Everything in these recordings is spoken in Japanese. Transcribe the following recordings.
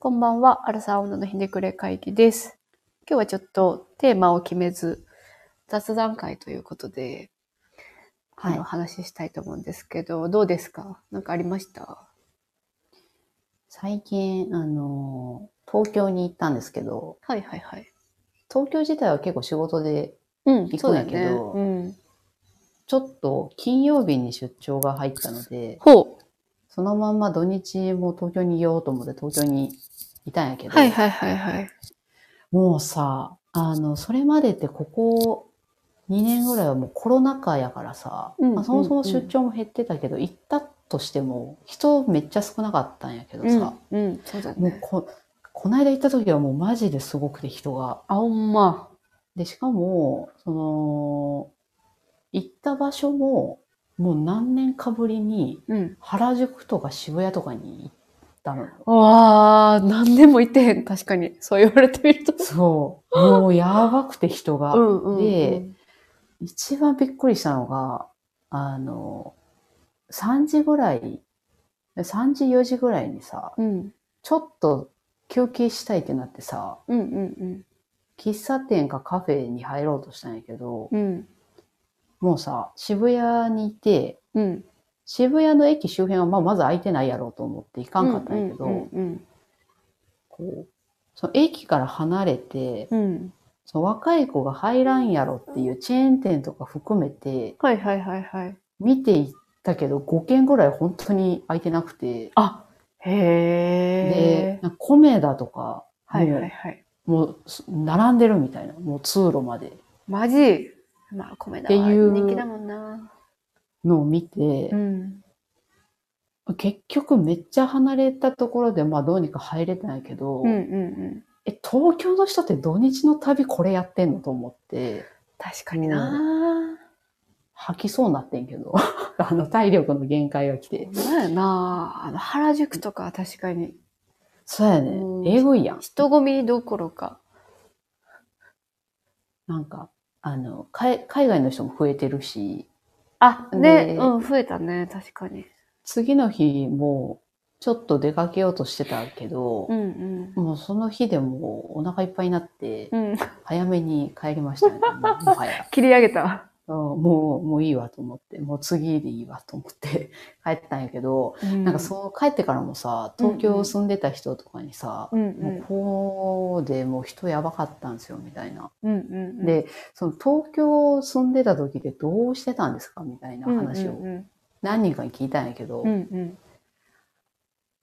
こんばんは、アラサー女のひねくれ会議です。今日はちょっとテーマを決めず、雑談会ということで、はい話したいと思うんですけど、どうですか？なんかありました？最近、あの、東京に行ったんですけど、はいはいはい。東京自体は結構仕事で、うん行くんやけどうん。ちょっと金曜日に出張が入ったので、ほう。そのまんま土日も東京にいようと思って東京にいたんやけど、はいはいはいはい。もうさ、あの、それまでってここ2年ぐらいはもうコロナ禍やからさ、うんまあそもそも出張も減ってたけど、行ったとしても人めっちゃ少なかったんやけどさ、うん、うん、そうだね。もうこ、こないだ行った時はもうマジですごくて人が。あ、ほんま。で、しかも、その、行った場所も、もう何年かぶりにうん。原宿とか渋谷とかに行ったのよ。わあ、何年もいてへん。確かに。そう言われてみると。そう。もうやばくて人が。で、一番びっくりしたのが、あの、3時ぐらい、3時4時ぐらいにさ、うん。ちょっと休憩したいってなってさ、うんうん喫茶店かカフェに入ろうとしたんやけど、うん。うん。もうさ、渋谷にいて、うん。渋谷の駅周辺はまあまず空いてないやろうと思って行かんかったんやけど、うんうんこう、その駅から離れて、うん。うん。その若い子が入らんやろっていうチェーン店とか含めて、はいはいはいはい。見ていったけど、5軒ぐらい本当に空いてなくて、あ、へでえ。、なんかコメダとか、はいはいはい。もう、並んでるみたいな、もう通路までマジ？まあ、米だっていう人気だもんな。のを見てう、ん。結局めっちゃ離れたところで、まあどうにか入れたんやけど、うんうんうん。え、東京の人って土日の旅これやってんのと思って、確かにな。吐きそうになってんけど、あの体力の限界が来て。ほんまやな。あの、原宿とかは確かに、そうやうんね。えぐいやん。人混みどころか。なんか、あの、海海外の人も増えてるし、あ、ね、でうん、増えたね、確かに。次の日もちょっと出かけようとしてたけどう、んもうその日でもうお腹いっぱいになってう、ん。うん。早めに帰りましたね。もはや。切り上げた。うんもう、もういいわと思って、もう次でいいわと思って 帰ったんやけど、なんかそう帰ってからもさ、東京住んでた人とかにさ、うんうんもうこうでもう人やばかったんですよ、みたいな。うんうんうん。で、その東京住んでた時でどうしてたんですかみたいな話をうんうん何人かに聞いたんやけど、うん。うんうん。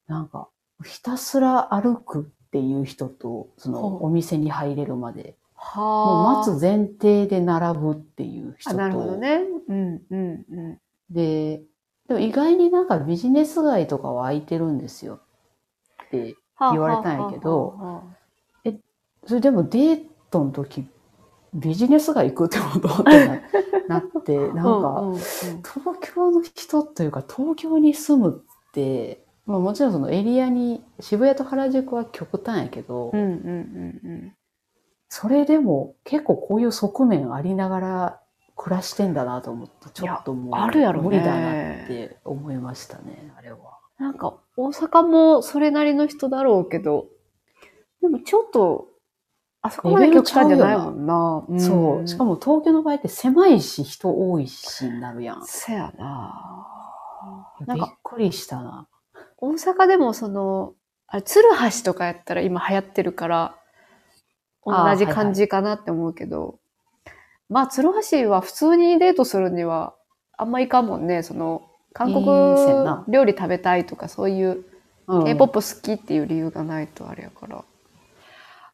なんか、ひたすら歩くっていう人と、そのお店に入れるまで、もはあ。う待つ前提で並ぶっていう人あ、と、なるほどね。うんうんうん。で、でも意外になんかビジネス街とかは空いてるんですよって、言われたんやけどはあはあはそれでもデートの時、ビジネス街行くってことってな なって、なんあか、うんうんうん東京の人というか東京に住むって、まあ、もちろんそのエリアに渋谷と原宿は極端やけど、うんうんうんそれでも結構こういう側面ありながら暮らしてんだなと思ってちょっともうあるやろね無理だなって思いましたねあれは。なんか、大阪もそれなりの人だろうけど、でもちょっと、あそこまで極端じゃないもんな。んそうしかも東京の場合って狭いし人多いしになるやん。せやななんか、びっくりしたな。大阪でもその、あれ、鶴橋とかやったら今流行ってるから、同じ感じかなって思うけど、まあ、鶴橋は普通にデートするには、あんまいかんもんね。その、韓国料理食べたいとか、そういう、うん K-POP 好きっていう理由がないとあれやから。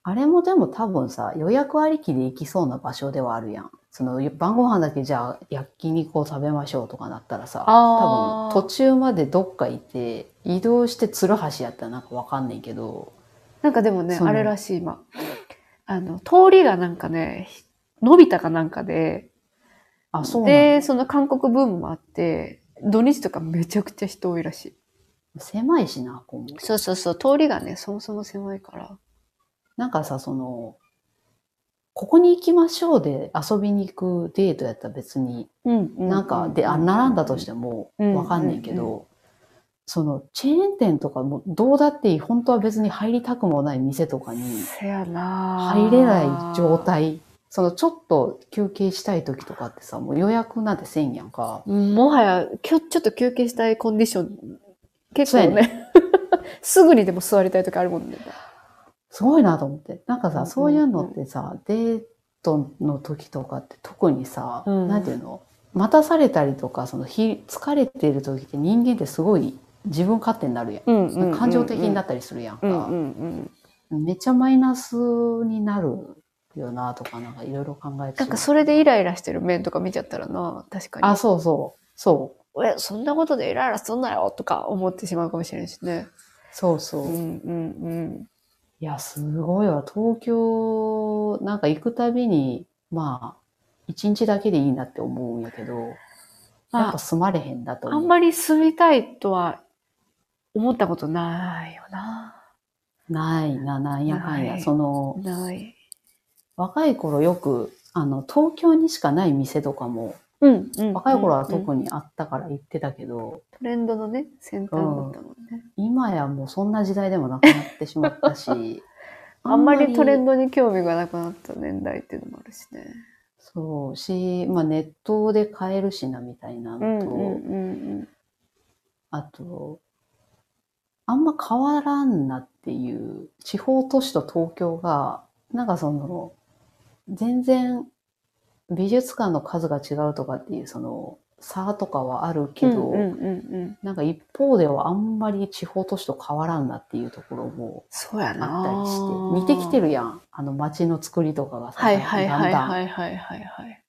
あれもでも多分さ、予約ありきで行きそうな場所ではあるやん。その晩ご飯だけじゃあ焼肉を食べましょうとかなったらさ、多分途中までどっか行って移動して鶴橋やったらなんかわかんないけど、なんかでもね、あれらしい、今。あの、通りがなんかね、伸びたかなんかで、あ、そうで、だその韓国ブームもあって、土日とかめちゃくちゃ人多いらしい。狭いしな、今後。そうそうそう、通りがね、そもそも狭いから。なんかさ、その、ここに行きましょうで遊びに行くデートやったら別に、うん、なんかで、あ、並んだとしてもうんわかんないけうんど、そのチェーン店とかもどうだっていい、本当は別に入りたくもない店とかに入れない状。態。そのちょっと休憩したい時とかってさ、もう予約なんてせんやんか。うんもはや、今日ちょっと休憩したいコンディション、結構そうやね、すぐにでも座りたい時あるもんね。すごいなと思って。なんかさ、うんうんそういうのってさ、デートの時とかって特にさ、うんなんていうの？待たされたりとか、そのひ疲れてる時って人間ってすごい自分勝手になるやん。うんうんうんうん感情的になったりするやんか。うんうんうん。めっちゃマイナスになるよなとか、なんかいろいろ考えてなんかそれでイライラしてる面とか見ちゃったらな、確かに。あ、そうそう。そう。え、そんなことでイライラすんなよとか思ってしまうかもしれないしね。そうそう。うんうんいや、すごいわ。東京、なんか行くたびに、まあ、一日だけでいいなって思うんやけど、やっぱ住まれへんだとうん。あ。んまり住みたいとは思ったことないよな。ないな、なんやかんや。その、ない。若い頃よく、あの、東京にしかない店とかも、うん、うん。若い頃はうん特にあったから行ってたけど、トレンドのね、先端だったもんね。今やもうそんな時代でもなくなってしまったし、あんまりトレンドに興味がなくなった年代っていうのもあるしね。そうし、まあネットで買えるしなみたいなのと、うんうんうんあと、あんま変わらんなっていう、地方都市と東京が、なんかその、全然美術館の数が違うとかっていうその差とかはあるけど、うんうんうんうん。なんか一方ではあんまり地方都市と変わらんなっていうところもそうやなあったりして、似てきてるやん。あの街の作りとかがさ、はいはいはいだんだんはいはいはいはい。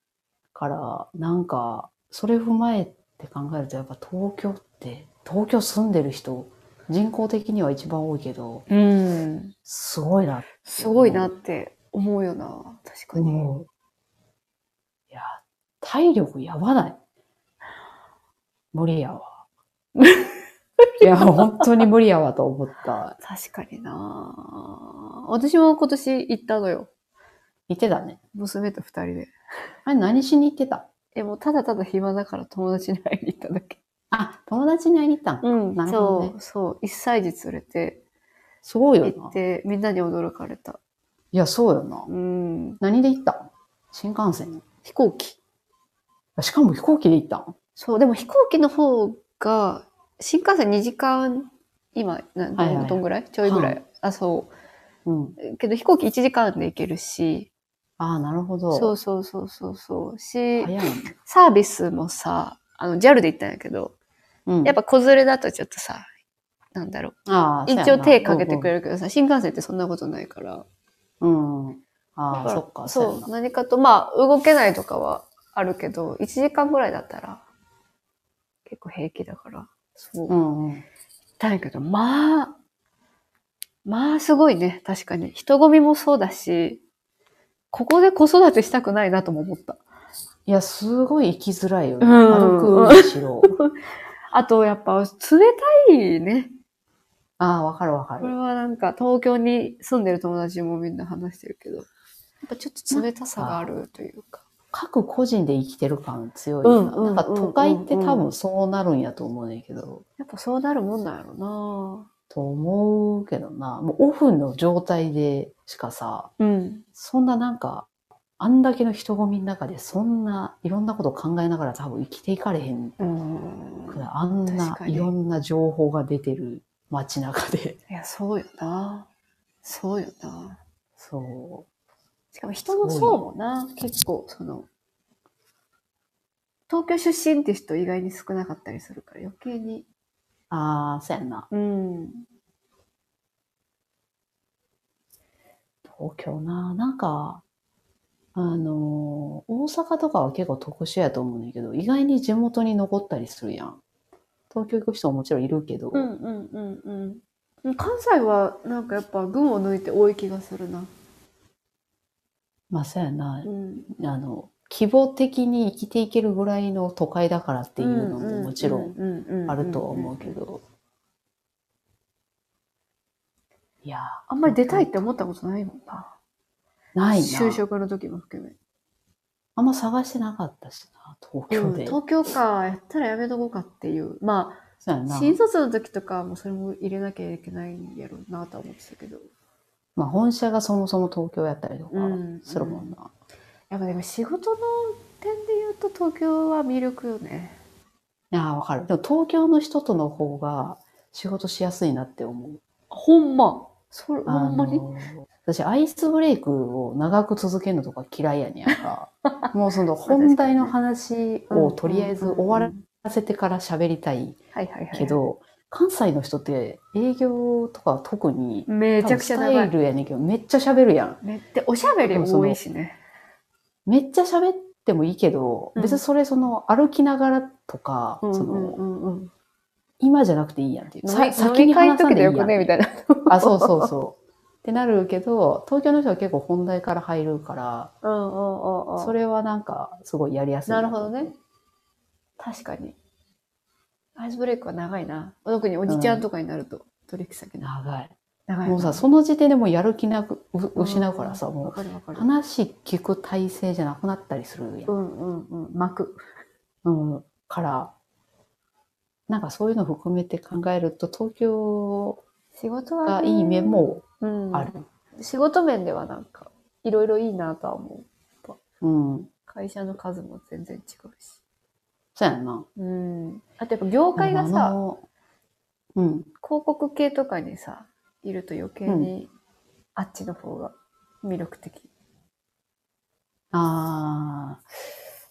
から、なんか、それ踏まえて考えると、やっぱ東京って、東京住んでる人、人口的には一番多いけど、うん。すごいなすごいなって思うよな。確かに。思う。いや、体力やばない？無理やわ。いや、本当に無理やわと思った。確かにな私も今年行ったのよ。言ってたね。娘と二人で。あれ何しに行ってた？え、もうただただ暇だから友達に会いに行っただけ。あ、友達に会いに行ったんうんなるほどねそう、そう。一歳児連れてすごいよな行っ。て、みんなに驚かれた。いや、そうよな。うん。何で行ったん新幹線飛行機。しかも飛行機で行ったんそう、でも飛行機の方が、新幹線2時間、今、なはいはいはいどんぐらい？ちょいぐらい。あ、そうん。う。けど飛行機1時間で行けるし、ああ、なるほど。そうそうそうそうそう。し、早いね。サービスもさ、あの、JAL で行ったんやけど、うん。やっぱ子連れだとちょっとさ、なんだろう。一応手かけてくれれるけどさ、新幹線ってそんなことないから。うん。うん。ああ、そっか。そう何かと、まあ、動けないとかはあるけど、1時間ぐらいだったら、結構平気だから。そう。うんうん。たんやけど、まあ、まあ、すごいね。確かに。人混みもそうだし、ここで子育てしたくないなとも思った。いや、すごい行きづらいよね。うん歩くにしろ。あと、やっぱ、冷たいね。ああ、わかるわかこれる。はなんか、東京に住んでる友達もみんな話してるけど、やっぱちょっと冷たさがあるというか。各個人で生きてる感強いうんな。なんかうん都会って多分そうなるんやと思うねんけど、やっぱそうなるもんなんやろなと思うけどな。もうオフの状態でしかさ、うん。そんななんか、あんだけの人混みの中でそんないろんなこと考えながら多分生きていかれへんいあんないろんな情報が出てる街中で。いや、そうよなそうよなそしかも人の層もな、結構、その、東京出身って人意外に少なかったりするから余計に。う。ああ、そうやんな。うん。東京な。なんか、あのー大阪とかは結構特殊やと思うねんけど、意外に地元に残ったりするやん。東京行く人ももちろんいるけど、うんうんうんうん。関西はなんかやっぱ群を抜いて多い気がするな。まあそうやなう。ん。あの、規模的に生きていけるぐらいの都会だからっていうのももちろんんあるとは思うけ。ど。いやーあんまり出たいって思ったことないもんな。ないな。就職の時も含め。あんま探してなかったしな、東うん京で。東京か、やったらやめとこうかっていう。まあ。新卒の時とかはもうそれも入れなきゃいけないんやろうなとは思ってたけど。まあ本社がそもそも東京やったりとかうんするもんな。やっぱでも仕事の点で言うと東京は魅力よね。いやー、わかる。でも東京の人との方が仕事しやすいなって思う。ほんま。それ、ほあんまに？の私、アイスブレイクを長く続けるのとか嫌いやねんか。もうその本題の話をとりあえず終わらせてから喋りたい。け、ど、関西の人って営業とか特にめちゃくちゃ長い。スタイルやねんけど、めっちゃ喋るやん。めっておしゃべり多いしね。めっちゃ喋ってもいいけど、うん別にそれその歩きながらとか、うんその今じゃなくていいやんっていう。飲さみ飲み会の時でよくねみたいな。あ、そうそうそう。ってなるけど、東京の人は結構本題から入るから、うんうんうんうん。それはなんかすごいやりやすい。なるほどね。。確かに。アイスブレイクは長いな。特におじちゃんとかになると、取引先の。長い。長いな。もうさ、その時点でもうやる気なく、う失うからさ、わもうかるわかる。話聞く体制じゃなくなったりするやんう。んうんうん。巻く。うん。から、なんかそういうの含めて考えると、東京仕事はね、がいい面もうんある。仕事面ではなんか、いろいろいいなとは思う。うん。会社の数も全然違うし。そうやんな。うん。あとやっぱ業界がさ、のうん。広告系とかにさ、いると余計に、あっちの方が魅力的。ああ、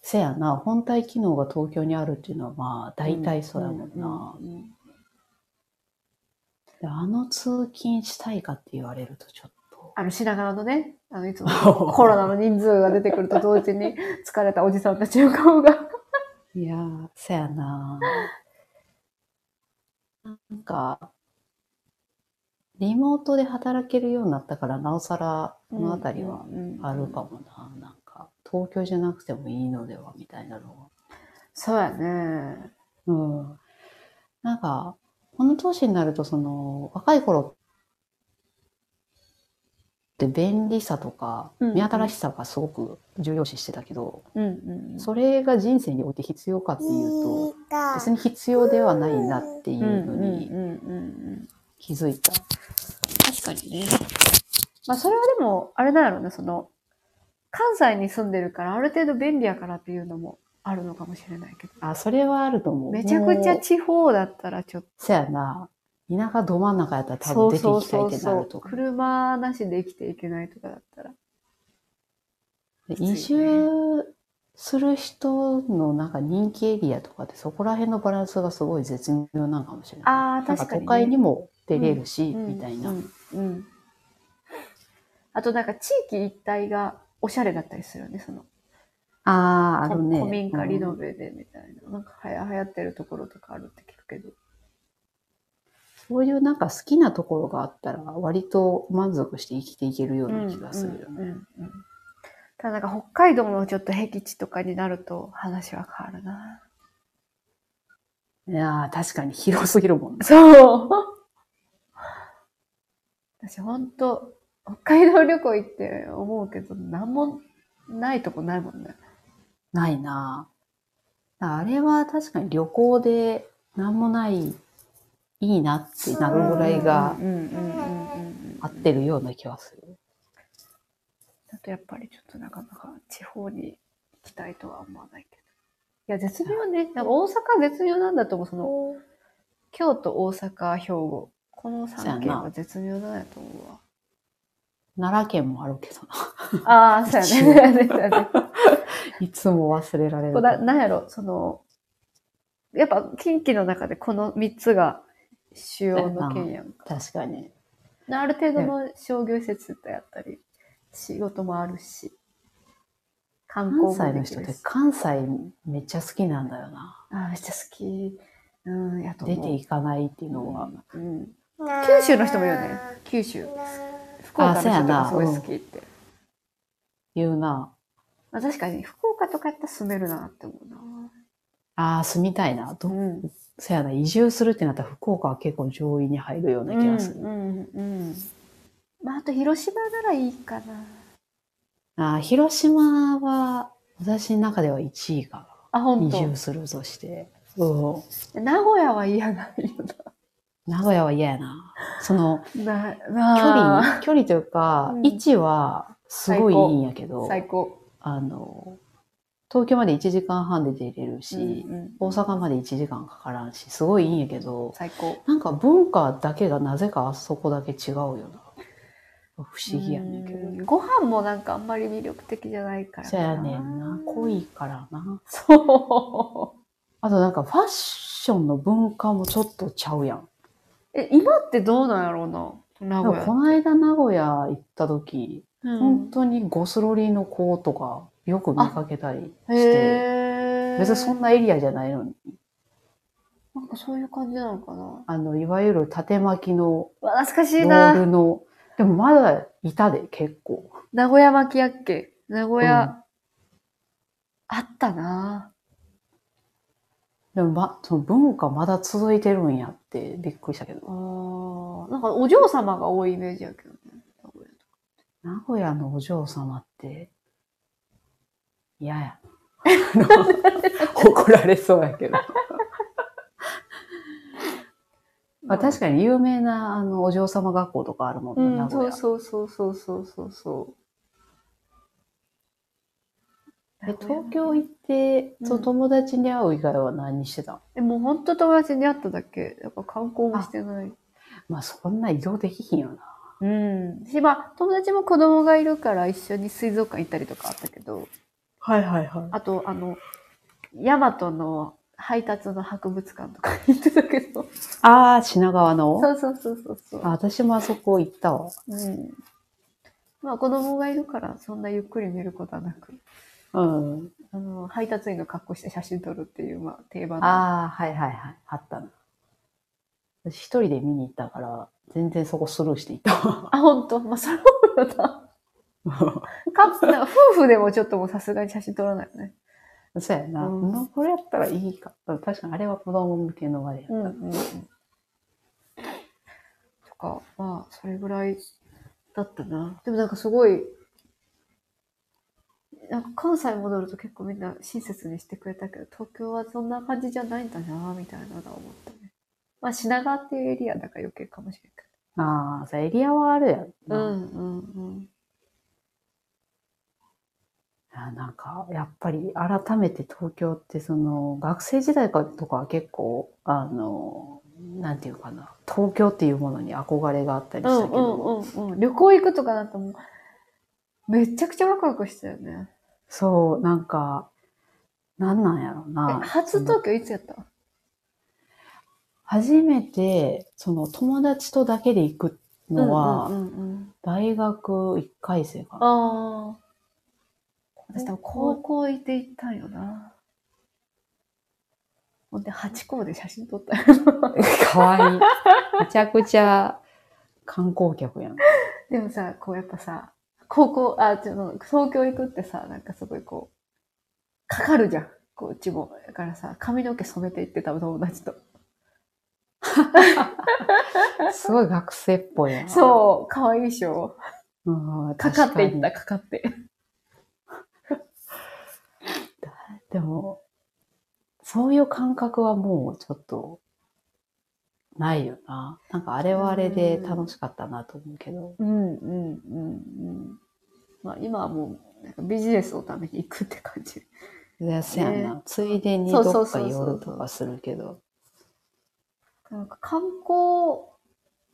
せやな、本体機能が東京にあるっていうのはまあ大体そうやもんな。あの通勤したいかって言われるとちょっと。あの品川のね、あのいつも コロナの人数が出てくると同時に 疲れたおじさんたちの顔が。いやー、せやな。なんか、リモートで働けるようになったから、なおさら、このあたりはあるかもな。なんか、東京じゃなくてもいいのでは、みたいなのは。そうやね。うん。なんか、この年になると、その、若い頃って便利さとか、目新しさがすごく重要視してたけど、うんうん。それが人生において必要かっていうと、別に必要ではないなっていうのにうんうんうんうん。気づいた。確かにね。まあそれはでも、あれだろうね、その、関西に住んでるから、ある程度便利やからっていうのもあるのかもしれないけど。あ、それはあると思う。めちゃくちゃ地方だったらちょっと。そやな。田舎ど真ん中やったら多分出ていうきたいってなると。か。車なしで生きていけないとかだったら。移住する人のなんか人気エリアとかってそこら辺のバランスがすごい絶妙なんかもしれない。ああ、確かに、ね。都会にも出れるし、うんみたいな。うんうんあとなんか地域一帯がおしゃれだったりするよね、その。ああ、あるね。古民家リノうんベでみたいな。なんかはや流行ってるところとかあるって聞くけど。そういうなんか好きなところがあったら割と満足して生きていけるような気がするよね。うんうんうんただなんか北海道のちょっと僻地とかになると話は変わるな。いやー確かに広すぎるもんね。そう。私ほんと、北海道旅行行って思うけど、なんもないとこないもんね。ないなぁあれは確かに旅行でなんもない、いいなってなるぐらいが。合ってるような気はする。あとやっぱりちょっとなかなか地方に行きたいとは思わないけど。いや、絶妙ね。なんか大阪絶妙なんだと思う。その、京都、大阪、兵庫。この3県は絶妙なんやと思うわ。奈良県もあるけどな。ああ、そうやね。いつも忘れられる。ななんやろ、その、やっぱ近畿の中でこの3つが主要の県やんか。確かに。ある程度の商業施設であったり、仕事もあるし、観光関西の。人って関西めっちゃ好きなんだよな。ああ、めっちゃ好き。うん、やと。出ていかないっていうのは。うん。九州の人もいるよね。九州。福岡の人とかすごい好きって。言うな。まあ、確かに福岡とかやったら住めるなって思うな。ああ、住みたいな。どうん。そやな、移住するってなったら福岡は結構上位に入るような気がする。うん、うん、うん。まあ、あと広島ならいいかな。ああ、広島は私の中では1位かあ、な。本当。移住するとして。そ名古屋は嫌ないよう。名古屋は嫌やな。その、な。距な離、距離というか、うん位置はすごいいいんやけど、最高。あの、東京まで1時間半で出れるし、うんうん大阪まで1時間かからんし、すごいいいんやけど、最高。なんか文化だけがなぜかあそこだけ違うよな。不思議やねんけど。うんご飯もなんかあんまり魅力的じゃないからそやねんな。濃いからな。そう。あとなんかファッションの文化もちょっとちゃうやん。え、今ってどうなんやろうな？名古屋。この間名古屋行った時、うん。本当にゴスロリの子とかよく見かけたりして、別にそんなエリアじゃないのに、なんかそういう感じなのかな。あの、いわゆる縦巻きの懐かしいローな。ルの、でもまだいたで結構。名古屋巻きやっけ？名古屋、うん。あったな。でもま、その文化まだ続いてるんやってびっくりしたけあど。ーなんかお嬢様が多いイメージやけどね。名古屋のお嬢様って嫌やな。あの怒られそうやけど。まあ確かに有名なあのお嬢様学校とかあるもんうな、ん、名古屋。そうそうそうそうそうそうそう。え東京行って、うんそう友達に会う以外は何してたんえ、もう本当友達に会っただけ。やっぱ観光もしてない。まあそんな移動できひんよな。うん。し、まあ、友達も子供がいるから一緒に水族館行ったりとかあったけど、はいはいはい。あと、あの、ヤマトの配達の博物館とか行ってたけど。ああ、品川の？そうそうそうそうそう。あ私もあそこ行ったわ。うん。まあ子供がいるからそんなゆっくり見ることはなく、うん。あの、配達員の格好して写真撮るっていう、まあ定番のああ、はいはいはい。あったな。私一人で見に行ったから、全然そこスルーしていったわ。あ、本当？まあそれもよな。カップル、夫婦でもちょっともうさすがに写真撮らないよね。そうやな。うんまあこれやったらいいか。確かにあれは子供向けのあれやった。うんうんうん。とか、まあ、それぐらいだったな。でもなんかすごい、なんか関西戻ると結構みんな親切にしてくれたけど、東京はそんな感じじゃないんだな、みたいなのは思ったね。まあ、品川っていうエリアだから余計かもしれんけああ、そうエリアはあるやんど。な。うんうんうん。なんか、やっぱり改めて東京ってその、学生時代とかは結構、あの、なんていうかな、東京っていうものに憧れがあったりうんうしたけど、んうんうん。旅行行くとかだともう、めちゃくちゃワクワクしたよね。そう、なんか、なんなんやろえな。初東京いつやった初めて、その友達とだけで行くのは、うんうんうん大学1回生かな。ああ。私多分高校行って行ったんよな。ほんで、八校で写真撮ったよ。かわいい。めちゃくちゃ観光客やん。でもさ、こうやっぱさ、高校、あ、ちょっと東京行くってさ、なんかすごいこう、かかるじゃん。こう、うちも。だからさ、髪の毛染めて行ってた友達と。すごい学生っぽいやん。そう、かわいいでしょ。うん。かかっていった、確かかって。にでも、そういう感覚はもうちょっと、ないよな。なんかあれはあれで楽しかったなと思うけど。うん、うん、うん、うん。まあ今はもう、なんかビジネスのために行くって感じ。いや、んな。ねついでにどっか寄るとかするけど。なんか観光、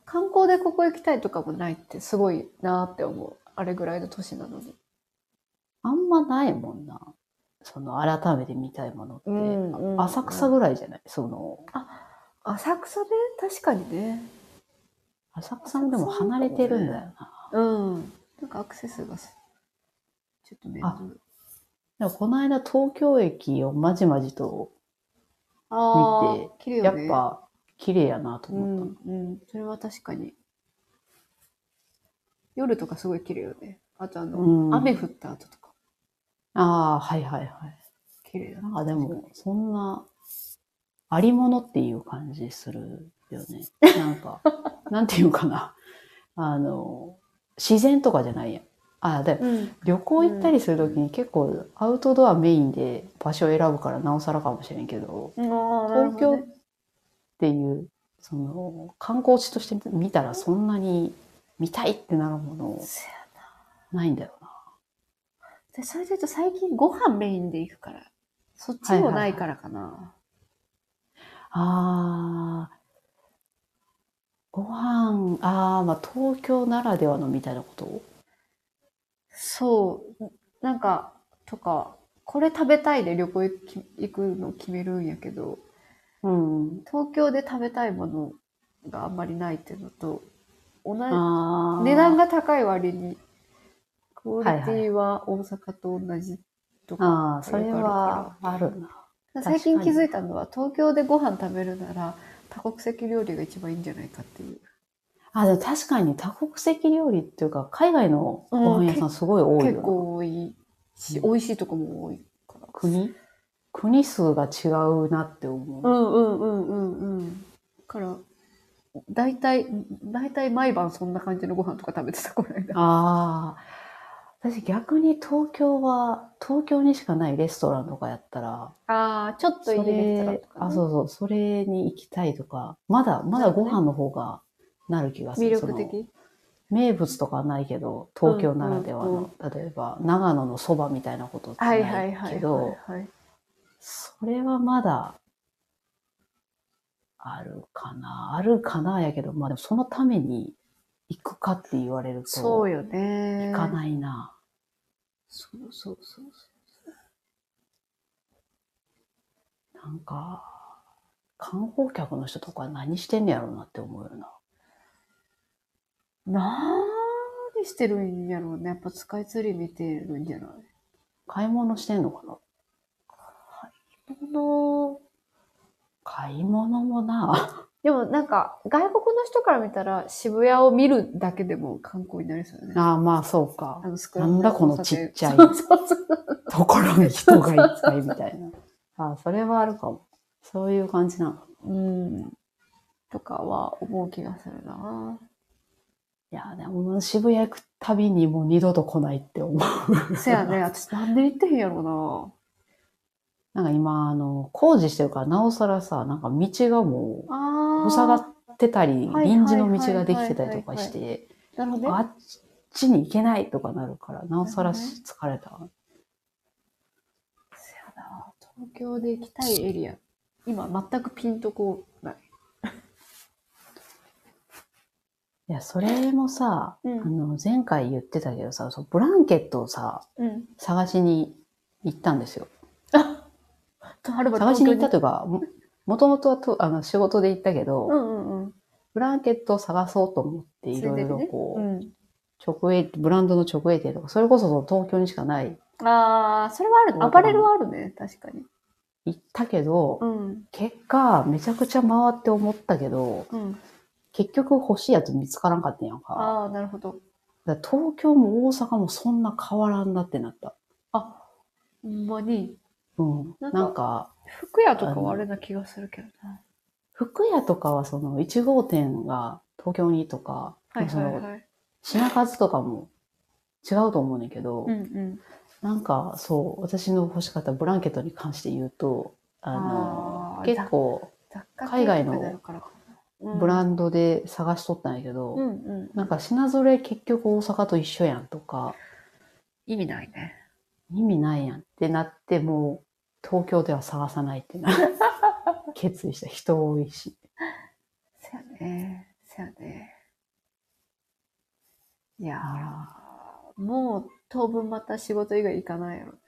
観光でここ行きたいとかもないってすごいなって思う。あれぐらいの年なのに。あんまないもんな。その、改めて見たいものって。うんうん浅草ぐらいじゃない？その、浅草で？確かにね。浅草もでも離れてるんだよな。うん。なんかアクセスがすちょっと面倒。でもこの間東京駅をまじまじと、あ見てね。やっぱ綺麗やなとう思った。ん、うん。それは確かに。夜とかすごい綺麗よね。あとあの、うん雨降った後とか。ああ、はいはいはい。綺麗だなんかでも、そんな、ありものっていう感じするよね。なんか、なんていうかな。あの、自然とかじゃないやん。あ、で、うん。旅行行ったりするときに結構アウトドアメインで場所を選ぶからなおさらかもしれんけど、東京っていう、その、観光地として見たらそんなに見たいってなるものないんだよな。で、それで言うと最近ご飯メインで行くから、そっちもないからかな。あー、ご飯、あー、まあ東京ならではのみたいなこと？そう。なんか、とか、これ食べたいで旅行行くの決めるんやけど、うん。東京で食べたいものがあんまりないっていうのと、同じ、値段が高い割に、クオリティは大阪と同じとか。ああ、それはあるな。最近気づいたのは、東京でご飯食べるなら、多国籍料理が一番いいんじゃないかっていう。あ、でも確かに多国籍料理っていうか、海外のご飯屋さんすごい多いよな。結構多いし、うん美味しいとこも多いから。国？国数が違うなって思う。うんうんうんうんうん。だから、大体、大体毎晩そんな感じのご飯とか食べてたこの間。ああ。私逆に東京は、東京にしかないレストランとかやったら、ああ、ちょっといいそレストランれと、か、ね。あ、そうそう、それに行きたいとか、まだ、まだご飯の方がなる気がする。魅力その的名物とかはないけど、東京ならではうんうんの、例えば長野のそばみたいなことってなはいけど、はい。それはまだ、あるかな。あるかなやけど、まあでもそのために行くかって言われると、そうよね。行かないな。そうそうそうなんか、観光客の人とか何してんねやろうなって思うよな。そう。なーにしてるんやろうね。やっぱスカイツリー見てるんじゃない？買い物してんのかな？この買い物もな。でもなんか、外国の人から見たら渋谷を見るだけでも観光になりそうよね。ああ、まあそうかなんだこのちっちゃい。ところに人がいっぱいみたいな。ああ、それはあるかも。そういう感じなの。うん。とかは思う気がするな。いや、でも渋谷行くたびにもう二度と来ないって思う。せやね、私なんで行ってへんやろなんか今、あの、工事してるから、なおさらさ、なんか道がもう塞がってたり、はい臨時の道ができてたりとかして、なるほどね。あっちに行けないとかなるから、なおさらし疲れた。せやな。東京で行きたいエリア。今全くピンとこない。いや、それもさ、うんあの、前回言ってたけどさ、そうブランケットをさ、うん。探しに行ったんですよ。とはるばる探しに行った東というか、ももともとはとあの仕事で行ったけど、うんうんうん。ブランケットを探そうと思っていろいろこう、うん。直営、ブランドの直営店とか、それこそその東京にしかない、ああ、それはあるね。アパレルはあるね。確かに。行ったけど、うん。結果、めちゃくちゃ回って思ったけど、うん。結局欲しいやつ見つからんかったんやんか。ああ、なるほど。だ東京も大阪もそんな変わらんなってなった。あ、ほんまに？うん。なんんか、服屋とかはあれな気がするけどな。服屋とかはその1号店が東京にとか、はいはいはい。品数とかも違うと思うねんけど、うんうん。なんかそう、私の欲しかったブランケットに関して言うと、あの、結構海外のブランドで探しとったんやけど、うんうん。なんか品揃え結局大阪と一緒やんとか、意味ないね。意味ないやんってなって、もう東京では探さないってな、決意した人多いし。せやね。せやね。いやー、もう当分また仕事以外行かないやろね。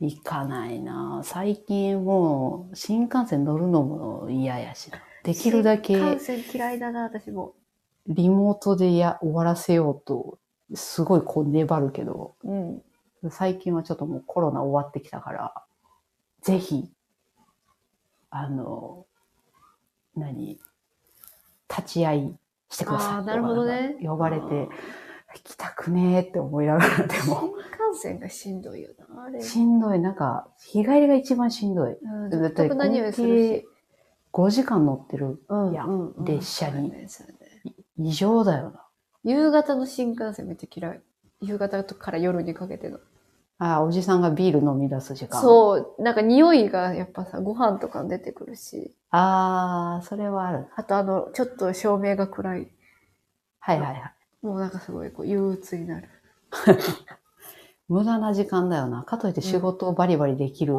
行かないな最近もう新幹線乗るのも嫌やしな。できるだけ新幹線嫌いだな、私も。リモートでや終わらせようと、すごいこう粘るけど、うん。最近はちょっともうコロナ終わってきたから、ぜひ、あの、何、立ち会いしてくださいなるほどね呼ばれて、行きたくねーって思いながら、で新も、幹線がしんどいよな、あれ。しんどい。なんか、日帰りが一番しんどい。うん、だ何をするし。5時間乗ってる。やうんうん列車に異常だよな。夕方の新幹線めっちゃ嫌い。夕方から夜にかけての。ああ、おじさんがビール飲み出す時間。う。そう、なんか匂いがやっぱさ、ご飯とか出てくるし、ああ、それはある。あとあの、ちょっと照明が暗い。はいはいはい。もうなんかすごいこう憂鬱になる。無駄な時間だよな。かといって仕事をバリバリできる、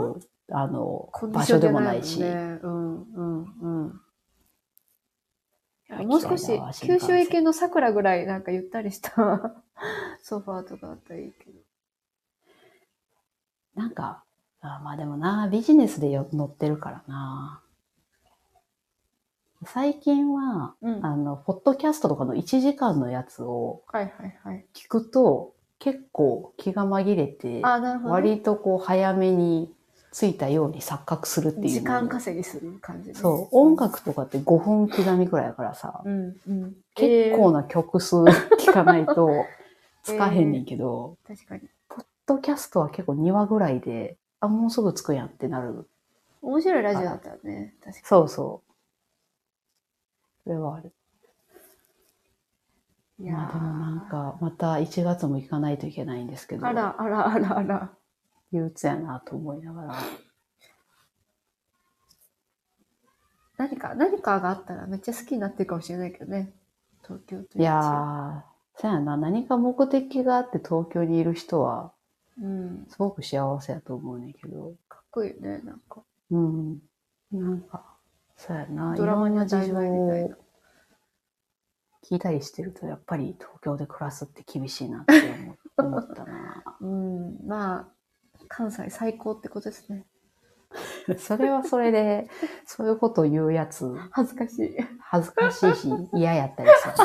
あの、場所でもないし。うん、うん、うん。もう少し九州行きの桜ぐらいなんかゆったりした ソファーとかあったらいいけど。なんか、あまあでもな、ビジネスでよ乗ってるからな。最近は、うん。あの、ポッドキャストとかの1時間のやつをはいはいはい。聞くと、結構気が紛れて、あ、なるほどね、割とこう早めについたように錯覚するっていう。時間稼ぎする感じね。そう、音楽とかって5分刻みくらいだからさ、うんうん。結構な。な曲数聞かないとつかへんねんけど、確かに。ポッドキャストは結構2話ぐらいで、あ、もうすぐつくやんってなる。面白いラジオだったらね。確かに。そうそう。それはある。いやーまあでもなんか、また1月も行かないといけないんですけど、あらあらあらあら。憂鬱やなと思いながら。何か、何かがあったらめっちゃ好きになってるかもしれないけどね。東京といういやー、そうやな、何か目的があって東京にいる人は、うん。すごく幸せやと思うねんけど、かっこいいよね、なんか。うん。なんか、そうやな、ドラマにはいろんな事情を聞いたりしてると、やっぱり東京で暮らすって厳しいなって思思ったな。うん。まあ、関西最高ってことですね。それはそれで、そういうことを言うやつ、恥ずかしい。恥ずかしいし、嫌やったりする。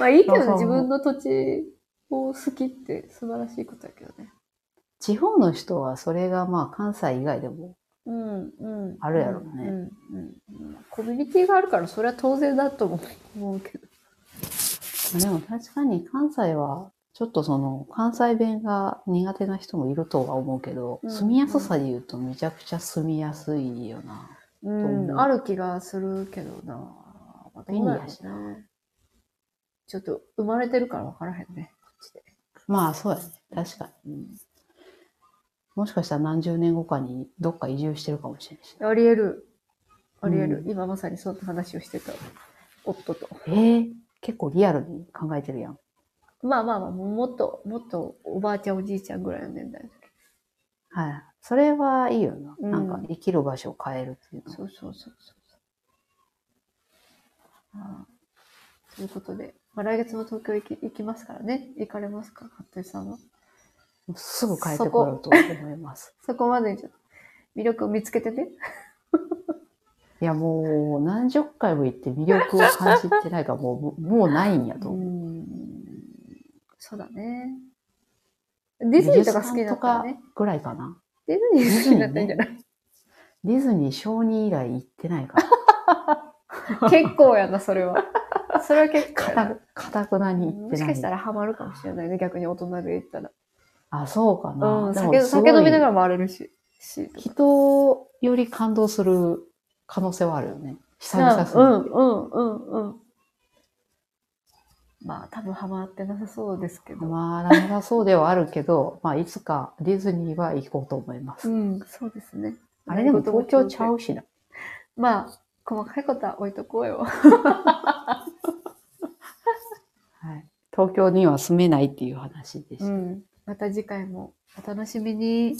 まあいいけど自分の土地を好きって素晴らしいことだけどね。地方の人はそれがまあ関西以外でも。あるやろうねうん、うん。うんコミュニティがあるから、それは当然だと思う思うけど。でも確かに関西は、ちょっとその関西弁が苦手な人もいるとは思うけど、うん住みやすさで言うとめちゃくちゃ住みやすいよな。うん、思うある気がするけどな。便利やしなね。ちょっと生まれてるから分からへんね。こっちでまあそうやね。確かに。もしかしたら何十年後かにどっか移住してるかもしれないし。あり得る。あり得る。うん今まさにそんな話をしてた。夫と。えー、結構リアルに考えてるやん。まあまあまあ、もっと、もっとおばあちゃんおじいちゃんぐらいの年代の時。はい。それはいいよな。うんなんか生きる場所を変えるっていうのは。そうそうそうそうそう。ああということで、まあ、来月も東京行き行きますからね。行かれますか、服部さんは？すぐ変えてこようと思います。そこ までにちょっと魅力を見つけてね。いやもう何十回も言って魅力を感じてないからもう、もうないんやとう思う。ん。そうだね。ディズニーとか好きだったらね。ぐらいかな。ディズニー好きだったんじゃない、ディズニー小児以来行ってないから。結構やな、それは。それは結構かた、くなに行ってない。もしかしたらハマるかもしれないね、逆に大人で言ったら。あ、そうかな。うん、酒酒飲みながら回れるし。し人より感動する可能性はあるよね。久々すぎて。うん、うん、うん、うん。まあ、多分ハマってなさそうですけど。まあ、なさそうではあるけど、まあ、いつかディズニーは行こうと思います。うん、そうですね。あれでも東京ちゃうしな。まあ、細かいことは置いとこうよ。はい。東京には住めないっていう話でした。うん。また次回もお楽しみに。